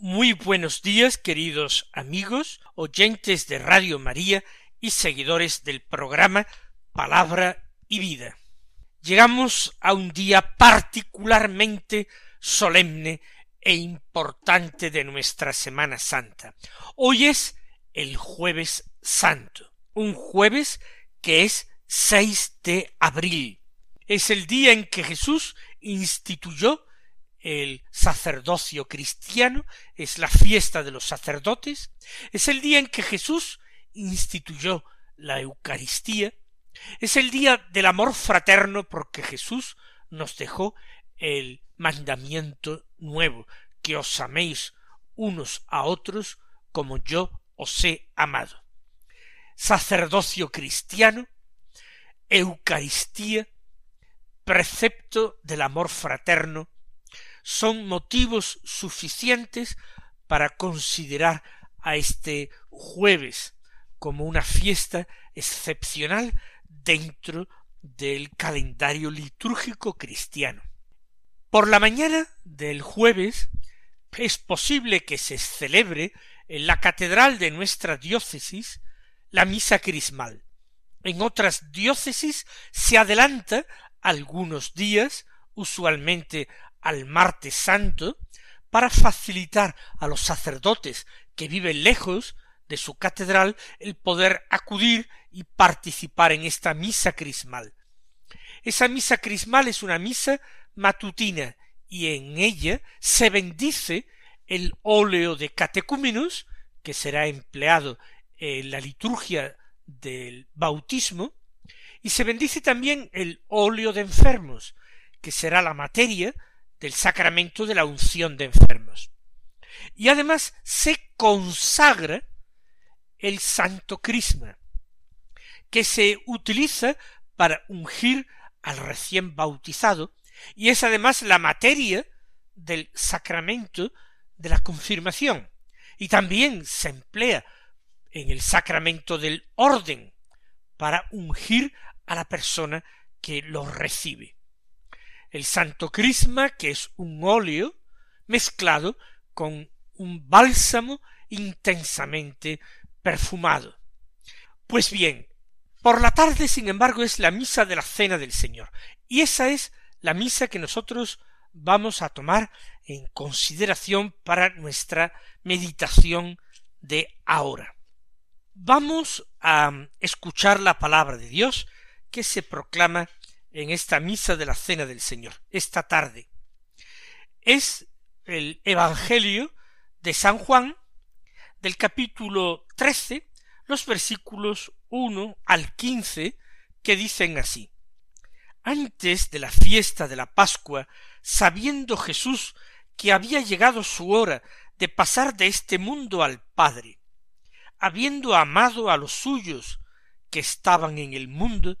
Muy buenos días, queridos amigos, oyentes de Radio María y seguidores del programa Palabra y Vida. Llegamos a un día particularmente solemne e importante de nuestra Semana Santa. Hoy es el jueves santo, un jueves que es 6 de abril. Es el día en que Jesús instituyó el sacerdocio cristiano, es la fiesta de los sacerdotes, es el día en que Jesús instituyó la Eucaristía, es el día del amor fraterno porque Jesús nos dejó el mandamiento nuevo, que os améis unos a otros como yo os he amado. Sacerdocio cristiano, Eucaristía, precepto del amor fraterno, son motivos suficientes para considerar a este jueves como una fiesta excepcional dentro del calendario litúrgico cristiano. Por la mañana del jueves es posible que se celebre en la catedral de nuestra diócesis la misa crismal. En otras diócesis se adelanta algunos días, usualmente al martes santo para facilitar a los sacerdotes que viven lejos de su catedral el poder acudir y participar en esta misa crismal. Esa misa crismal es una misa matutina y en ella se bendice el óleo de catecúmenos que será empleado en la liturgia del bautismo y se bendice también el óleo de enfermos que será la materia del sacramento de la unción de enfermos. Y además se consagra el santo crisma, que se utiliza para ungir al recién bautizado, y es además la materia del sacramento de la confirmación, y también se emplea en el sacramento del orden para ungir a la persona que lo recibe el santo crisma, que es un óleo mezclado con un bálsamo intensamente perfumado. Pues bien, por la tarde, sin embargo, es la misa de la cena del Señor, y esa es la misa que nosotros vamos a tomar en consideración para nuestra meditación de ahora. Vamos a escuchar la palabra de Dios que se proclama en esta misa de la cena del Señor, esta tarde. Es el Evangelio de San Juan, del capítulo trece, los versículos uno al quince, que dicen así Antes de la fiesta de la Pascua, sabiendo Jesús que había llegado su hora de pasar de este mundo al Padre, habiendo amado a los suyos que estaban en el mundo,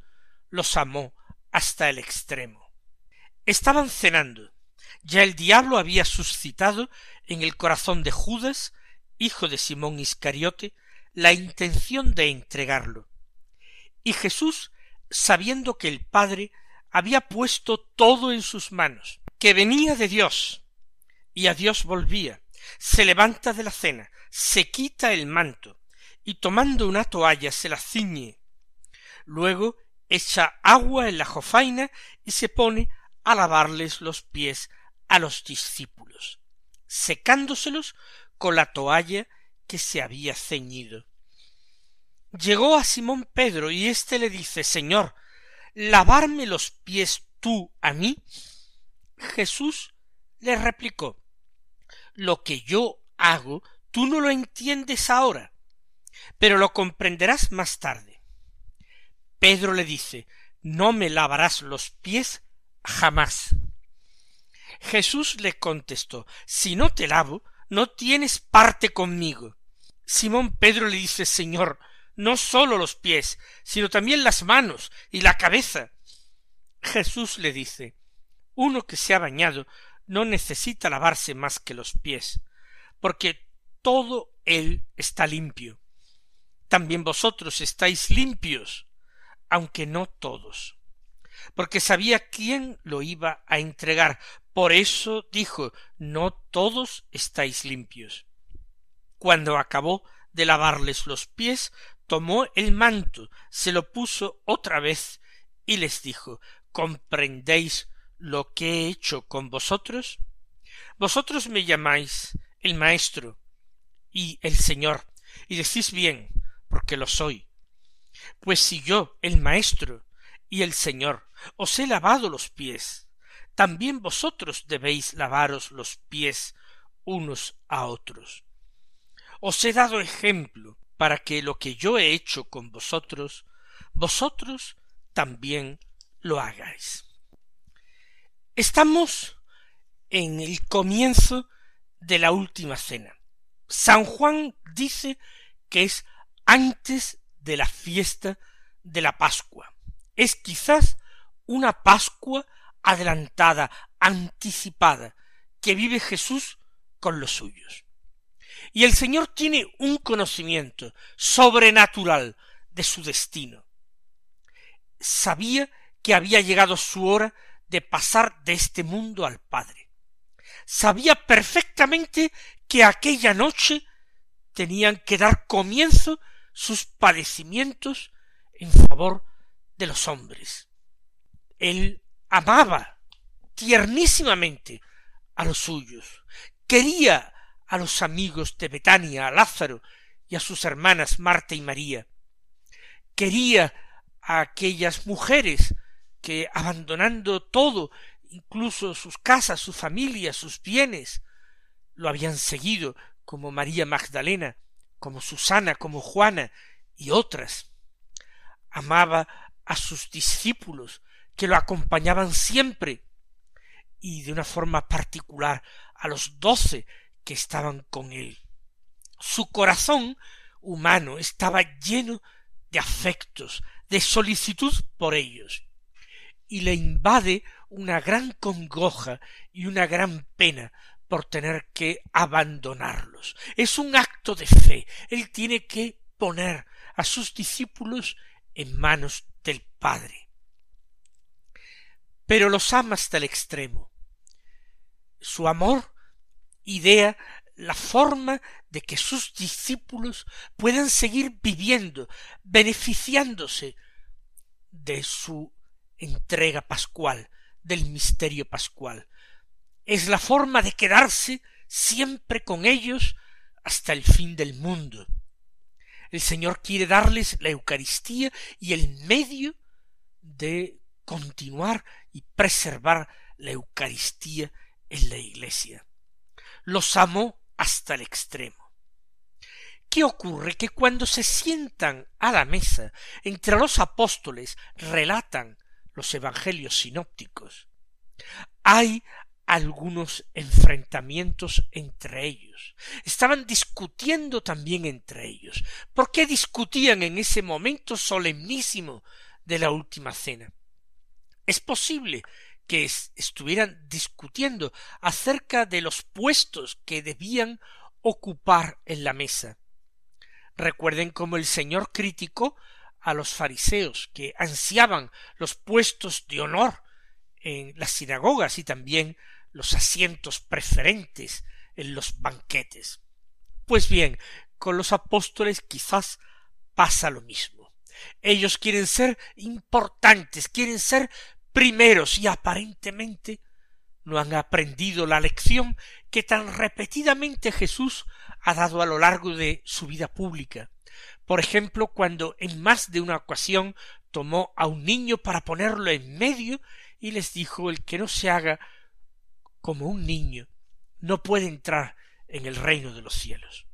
los amó hasta el extremo. Estaban cenando. Ya el diablo había suscitado en el corazón de Judas, hijo de Simón Iscariote, la intención de entregarlo. Y Jesús, sabiendo que el Padre había puesto todo en sus manos, que venía de Dios, y a Dios volvía, se levanta de la cena, se quita el manto, y tomando una toalla se la ciñe. Luego echa agua en la jofaina y se pone a lavarles los pies a los discípulos, secándoselos con la toalla que se había ceñido. Llegó a Simón Pedro y éste le dice Señor, ¿lavarme los pies tú a mí? Jesús le replicó Lo que yo hago tú no lo entiendes ahora, pero lo comprenderás más tarde. Pedro le dice, no me lavarás los pies jamás. Jesús le contestó, si no te lavo, no tienes parte conmigo. Simón Pedro le dice Señor, no sólo los pies, sino también las manos y la cabeza. Jesús le dice uno que se ha bañado no necesita lavarse más que los pies, porque todo él está limpio. También vosotros estáis limpios, aunque no todos. Porque sabía quién lo iba a entregar. Por eso dijo, no todos estáis limpios. Cuando acabó de lavarles los pies, tomó el manto, se lo puso otra vez y les dijo, ¿comprendéis lo que he hecho con vosotros? Vosotros me llamáis el Maestro y el Señor, y decís bien, porque lo soy. Pues si yo, el Maestro y el Señor, os he lavado los pies, también vosotros debéis lavaros los pies unos a otros. Os he dado ejemplo para que lo que yo he hecho con vosotros, vosotros también lo hagáis. Estamos en el comienzo de la última cena. San Juan dice que es antes de la fiesta de la Pascua. Es quizás una Pascua adelantada, anticipada, que vive Jesús con los suyos. Y el Señor tiene un conocimiento sobrenatural de su destino. Sabía que había llegado su hora de pasar de este mundo al Padre. Sabía perfectamente que aquella noche tenían que dar comienzo sus padecimientos en favor de los hombres. Él amaba tiernísimamente a los suyos, quería a los amigos de Betania, a Lázaro y a sus hermanas Marta y María, quería a aquellas mujeres que abandonando todo, incluso sus casas, su familia, sus bienes, lo habían seguido, como María Magdalena, como Susana, como Juana y otras. Amaba a sus discípulos, que lo acompañaban siempre, y de una forma particular a los doce que estaban con él. Su corazón humano estaba lleno de afectos, de solicitud por ellos y le invade una gran congoja y una gran pena por tener que abandonarlos. Es un acto de fe. Él tiene que poner a sus discípulos en manos del Padre. Pero los ama hasta el extremo. Su amor idea la forma de que sus discípulos puedan seguir viviendo, beneficiándose de su entrega pascual, del misterio pascual. Es la forma de quedarse siempre con ellos hasta el fin del mundo. El Señor quiere darles la Eucaristía y el medio de continuar y preservar la Eucaristía en la Iglesia. Los amó hasta el extremo. ¿Qué ocurre? Que cuando se sientan a la mesa entre los apóstoles relatan los evangelios sinópticos, hay algunos enfrentamientos entre ellos. Estaban discutiendo también entre ellos. ¿Por qué discutían en ese momento solemnísimo de la última cena? Es posible que estuvieran discutiendo acerca de los puestos que debían ocupar en la mesa. Recuerden cómo el Señor criticó a los fariseos que ansiaban los puestos de honor en las sinagogas y también los asientos preferentes en los banquetes. Pues bien, con los apóstoles quizás pasa lo mismo. Ellos quieren ser importantes, quieren ser primeros y aparentemente no han aprendido la lección que tan repetidamente Jesús ha dado a lo largo de su vida pública, por ejemplo, cuando en más de una ocasión tomó a un niño para ponerlo en medio y les dijo el que no se haga como un niño no puede entrar en el reino de los cielos.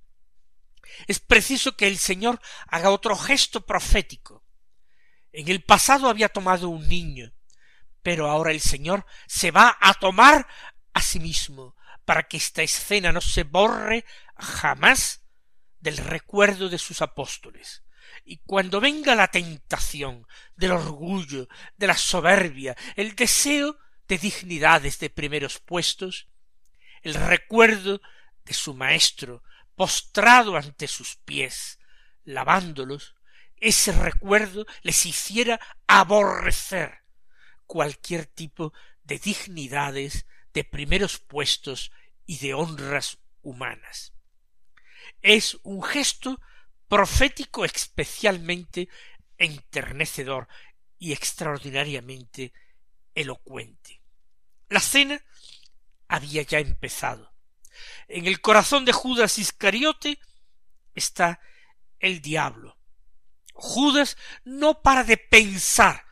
Es preciso que el Señor haga otro gesto profético. En el pasado había tomado un niño, pero ahora el Señor se va a tomar a sí mismo, para que esta escena no se borre jamás del recuerdo de sus apóstoles. Y cuando venga la tentación del orgullo, de la soberbia, el deseo de dignidades de primeros puestos, el recuerdo de su maestro postrado ante sus pies, lavándolos, ese recuerdo les hiciera aborrecer cualquier tipo de dignidades, de primeros puestos y de honras humanas. Es un gesto profético especialmente enternecedor y extraordinariamente elocuente. La cena había ya empezado. En el corazón de Judas Iscariote está el diablo. Judas no para de pensar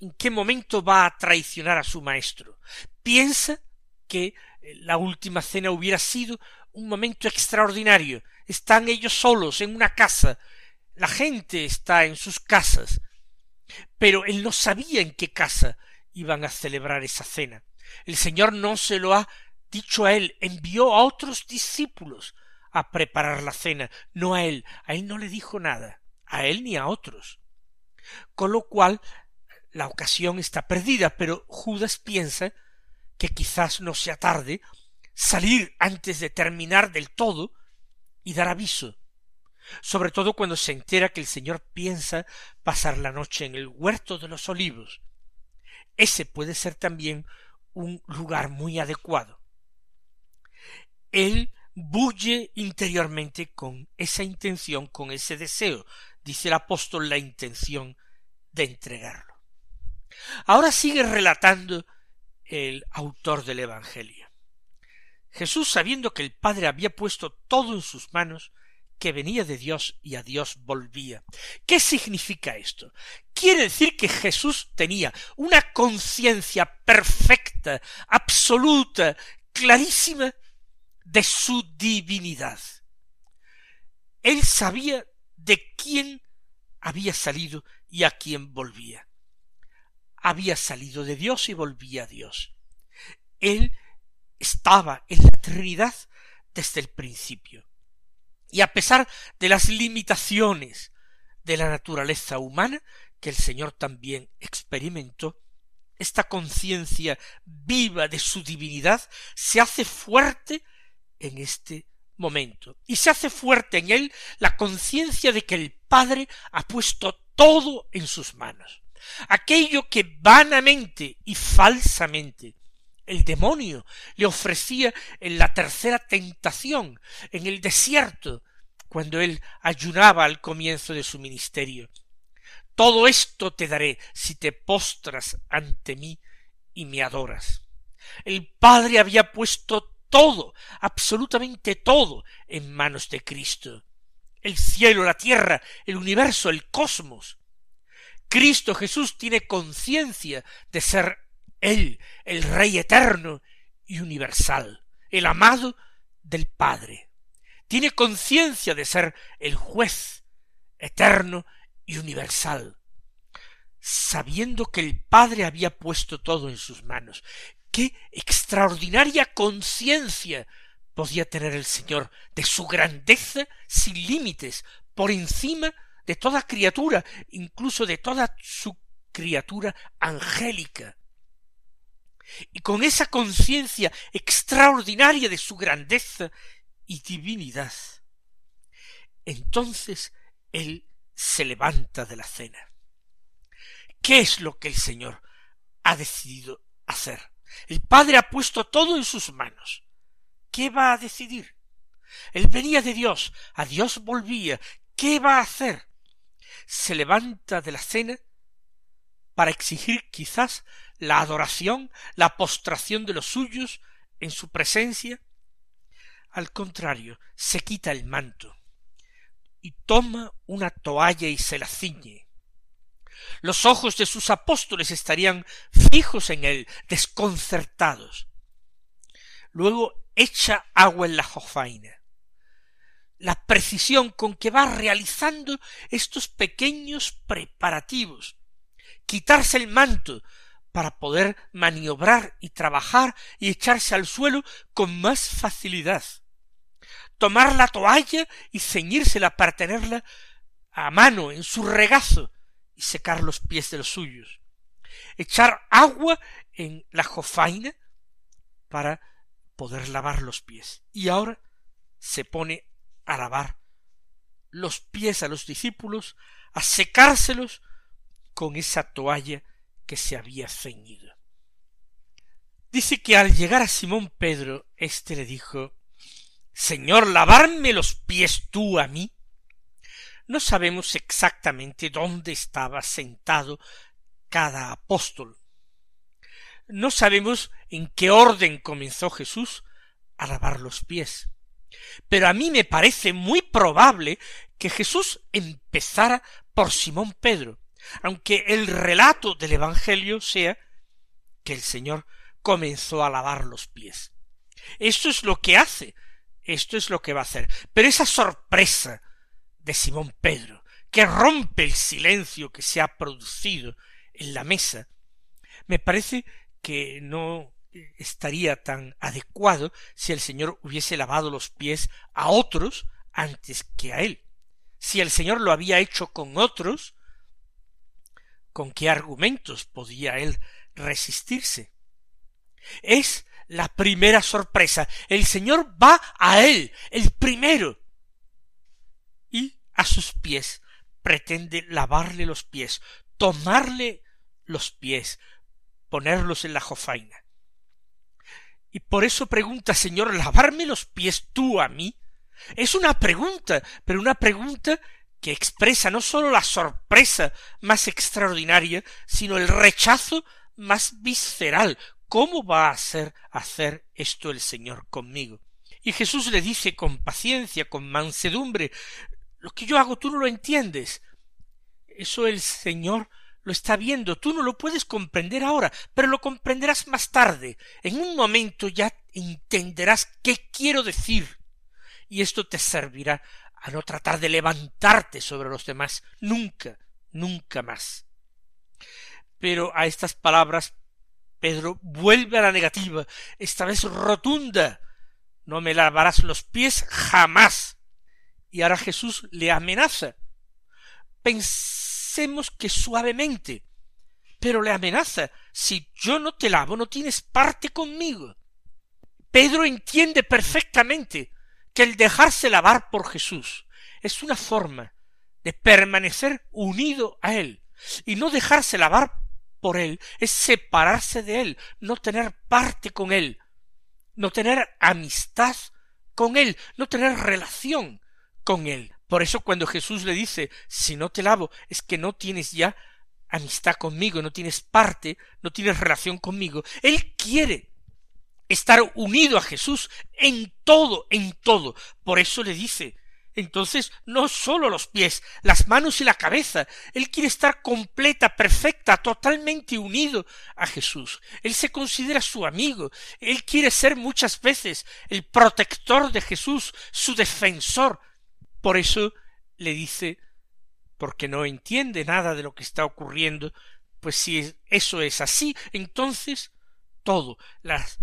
en qué momento va a traicionar a su maestro. Piensa que la última cena hubiera sido un momento extraordinario. Están ellos solos en una casa. La gente está en sus casas. Pero él no sabía en qué casa iban a celebrar esa cena. El Señor no se lo ha dicho a él, envió a otros discípulos a preparar la cena, no a él, a él no le dijo nada, a él ni a otros. Con lo cual la ocasión está perdida, pero Judas piensa que quizás no sea tarde salir antes de terminar del todo y dar aviso, sobre todo cuando se entera que el Señor piensa pasar la noche en el huerto de los olivos. Ese puede ser también un lugar muy adecuado. Él bulle interiormente con esa intención, con ese deseo, dice el apóstol, la intención de entregarlo. Ahora sigue relatando el autor del Evangelio. Jesús, sabiendo que el Padre había puesto todo en sus manos, que venía de Dios y a Dios volvía. ¿Qué significa esto? Quiere decir que Jesús tenía una conciencia perfecta, absoluta, clarísima de su divinidad. Él sabía de quién había salido y a quién volvía. Había salido de Dios y volvía a Dios. Él estaba en la Trinidad desde el principio. Y a pesar de las limitaciones de la naturaleza humana, que el Señor también experimentó, esta conciencia viva de su divinidad se hace fuerte en este momento. Y se hace fuerte en él la conciencia de que el Padre ha puesto todo en sus manos. Aquello que vanamente y falsamente el demonio le ofrecía en la tercera tentación, en el desierto, cuando él ayunaba al comienzo de su ministerio. Todo esto te daré si te postras ante mí y me adoras. El Padre había puesto todo, absolutamente todo, en manos de Cristo. El cielo, la tierra, el universo, el cosmos. Cristo Jesús tiene conciencia de ser Él, el Rey eterno y universal, el amado del Padre. Tiene conciencia de ser el juez eterno y universal, sabiendo que el Padre había puesto todo en sus manos, qué extraordinaria conciencia podía tener el Señor de su grandeza sin límites, por encima de toda criatura, incluso de toda su criatura angélica. Y con esa conciencia extraordinaria de su grandeza y divinidad, entonces él se levanta de la cena. ¿Qué es lo que el Señor ha decidido hacer? El Padre ha puesto todo en sus manos. ¿Qué va a decidir? Él venía de Dios, a Dios volvía. ¿Qué va a hacer? Se levanta de la cena para exigir quizás la adoración, la postración de los suyos en su presencia. Al contrario, se quita el manto y toma una toalla y se la ciñe los ojos de sus apóstoles estarían fijos en él, desconcertados. Luego echa agua en la jofaina. La precisión con que va realizando estos pequeños preparativos. Quitarse el manto para poder maniobrar y trabajar y echarse al suelo con más facilidad. tomar la toalla y ceñírsela para tenerla a mano en su regazo y secar los pies de los suyos, echar agua en la jofaina para poder lavar los pies. Y ahora se pone a lavar los pies a los discípulos, a secárselos con esa toalla que se había ceñido. Dice que al llegar a Simón Pedro, éste le dijo Señor, lavarme los pies tú a mí. No sabemos exactamente dónde estaba sentado cada apóstol. No sabemos en qué orden comenzó Jesús a lavar los pies. Pero a mí me parece muy probable que Jesús empezara por Simón Pedro, aunque el relato del Evangelio sea que el Señor comenzó a lavar los pies. Esto es lo que hace, esto es lo que va a hacer. Pero esa sorpresa de Simón Pedro, que rompe el silencio que se ha producido en la mesa, me parece que no estaría tan adecuado si el Señor hubiese lavado los pies a otros antes que a él. Si el Señor lo había hecho con otros, ¿con qué argumentos podía él resistirse? Es la primera sorpresa. El Señor va a él, el primero, y a sus pies pretende lavarle los pies, tomarle los pies, ponerlos en la jofaina. Y por eso pregunta, Señor, ¿lavarme los pies tú a mí? Es una pregunta, pero una pregunta que expresa no sólo la sorpresa más extraordinaria, sino el rechazo más visceral. ¿Cómo va a hacer hacer esto el Señor conmigo? Y Jesús le dice con paciencia, con mansedumbre, lo que yo hago tú no lo entiendes. Eso el Señor lo está viendo, tú no lo puedes comprender ahora, pero lo comprenderás más tarde. En un momento ya entenderás qué quiero decir. Y esto te servirá a no tratar de levantarte sobre los demás, nunca, nunca más. Pero a estas palabras Pedro vuelve a la negativa, esta vez rotunda. No me lavarás los pies jamás. Y ahora Jesús le amenaza pensemos que suavemente, pero le amenaza, si yo no te lavo, no tienes parte conmigo. Pedro entiende perfectamente que el dejarse lavar por Jesús es una forma de permanecer unido a Él, y no dejarse lavar por Él es separarse de Él, no tener parte con Él, no tener amistad con Él, no tener relación con Él. Por eso cuando Jesús le dice, si no te lavo, es que no tienes ya amistad conmigo, no tienes parte, no tienes relación conmigo. Él quiere estar unido a Jesús en todo, en todo. Por eso le dice, entonces no sólo los pies, las manos y la cabeza. Él quiere estar completa, perfecta, totalmente unido a Jesús. Él se considera su amigo. Él quiere ser muchas veces el protector de Jesús, su defensor. Por eso le dice, porque no entiende nada de lo que está ocurriendo, pues si eso es así, entonces todo, las,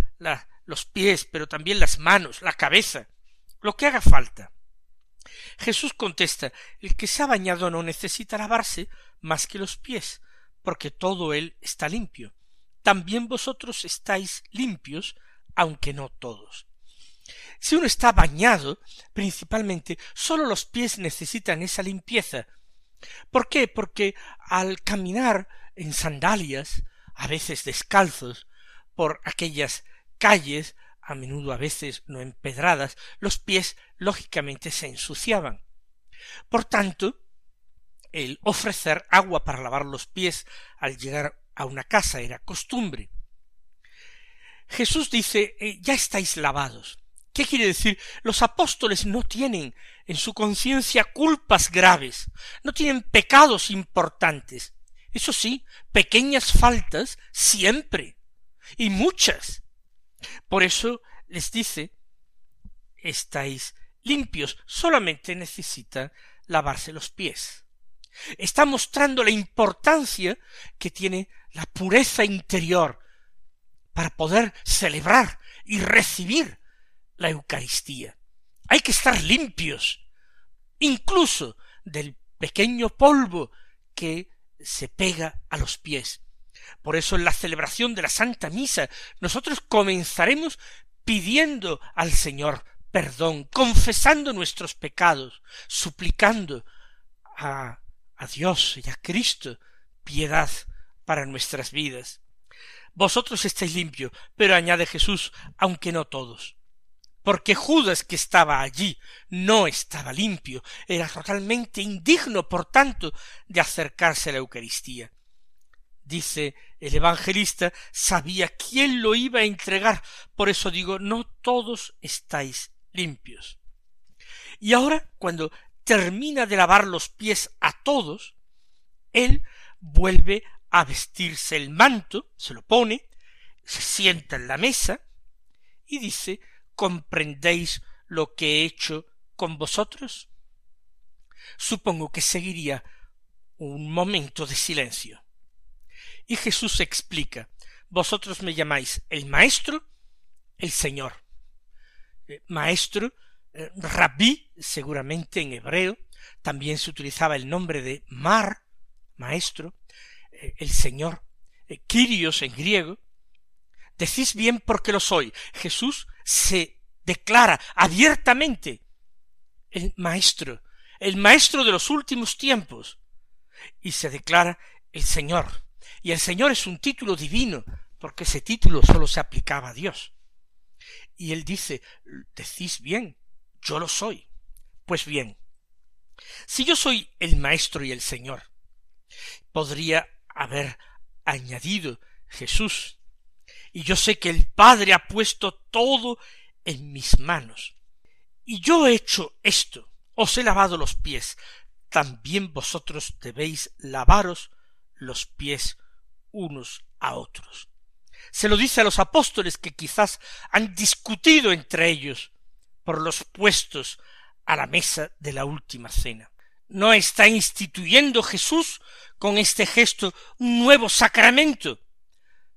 los pies, pero también las manos, la cabeza, lo que haga falta. Jesús contesta, el que se ha bañado no necesita lavarse más que los pies, porque todo él está limpio. También vosotros estáis limpios, aunque no todos. Si uno está bañado, principalmente, sólo los pies necesitan esa limpieza. ¿Por qué? Porque al caminar en sandalias, a veces descalzos, por aquellas calles, a menudo a veces no empedradas, los pies lógicamente se ensuciaban. Por tanto, el ofrecer agua para lavar los pies al llegar a una casa era costumbre. Jesús dice eh, ya estáis lavados. ¿Qué quiere decir? Los apóstoles no tienen en su conciencia culpas graves, no tienen pecados importantes. Eso sí, pequeñas faltas siempre, y muchas. Por eso les dice, estáis limpios, solamente necesitan lavarse los pies. Está mostrando la importancia que tiene la pureza interior para poder celebrar y recibir la Eucaristía. Hay que estar limpios, incluso del pequeño polvo que se pega a los pies. Por eso en la celebración de la Santa Misa nosotros comenzaremos pidiendo al Señor perdón, confesando nuestros pecados, suplicando a, a Dios y a Cristo piedad para nuestras vidas. Vosotros estáis limpios, pero añade Jesús, aunque no todos. Porque Judas que estaba allí no estaba limpio, era totalmente indigno, por tanto, de acercarse a la Eucaristía. Dice el evangelista, sabía quién lo iba a entregar, por eso digo, no todos estáis limpios. Y ahora, cuando termina de lavar los pies a todos, él vuelve a vestirse el manto, se lo pone, se sienta en la mesa y dice, ¿comprendéis lo que he hecho con vosotros? Supongo que seguiría un momento de silencio. Y Jesús explica, vosotros me llamáis el Maestro, el Señor. Eh, maestro, eh, rabí, seguramente en hebreo, también se utilizaba el nombre de Mar, maestro, eh, el Señor, Kyrios en griego, decís bien porque lo soy. Jesús se declara abiertamente el maestro, el maestro de los últimos tiempos, y se declara el Señor. Y el Señor es un título divino, porque ese título sólo se aplicaba a Dios. Y él dice, decís bien, yo lo soy. Pues bien, si yo soy el Maestro y el Señor, podría haber añadido Jesús, y yo sé que el Padre ha puesto todo en mis manos, y yo he hecho esto, os he lavado los pies, también vosotros debéis lavaros los pies unos a otros. Se lo dice a los apóstoles que quizás han discutido entre ellos por los puestos a la mesa de la última cena. No está instituyendo Jesús con este gesto un nuevo sacramento.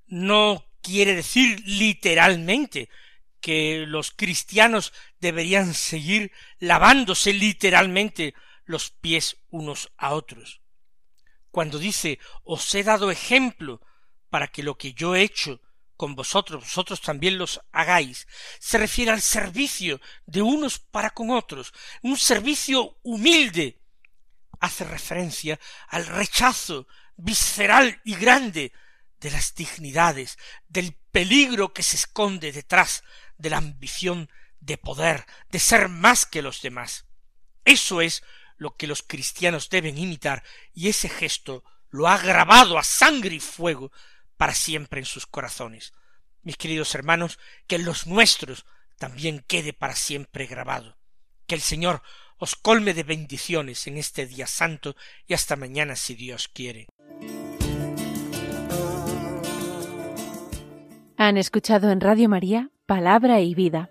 No quiere decir literalmente que los cristianos deberían seguir lavándose literalmente los pies unos a otros. Cuando dice os he dado ejemplo para que lo que yo he hecho con vosotros, vosotros también los hagáis, se refiere al servicio de unos para con otros, un servicio humilde, hace referencia al rechazo visceral y grande de las dignidades, del peligro que se esconde detrás de la ambición de poder, de ser más que los demás. Eso es lo que los cristianos deben imitar, y ese gesto lo ha grabado a sangre y fuego para siempre en sus corazones. Mis queridos hermanos, que en los nuestros también quede para siempre grabado. Que el Señor os colme de bendiciones en este día santo y hasta mañana si Dios quiere. Han escuchado en Radio María Palabra y Vida,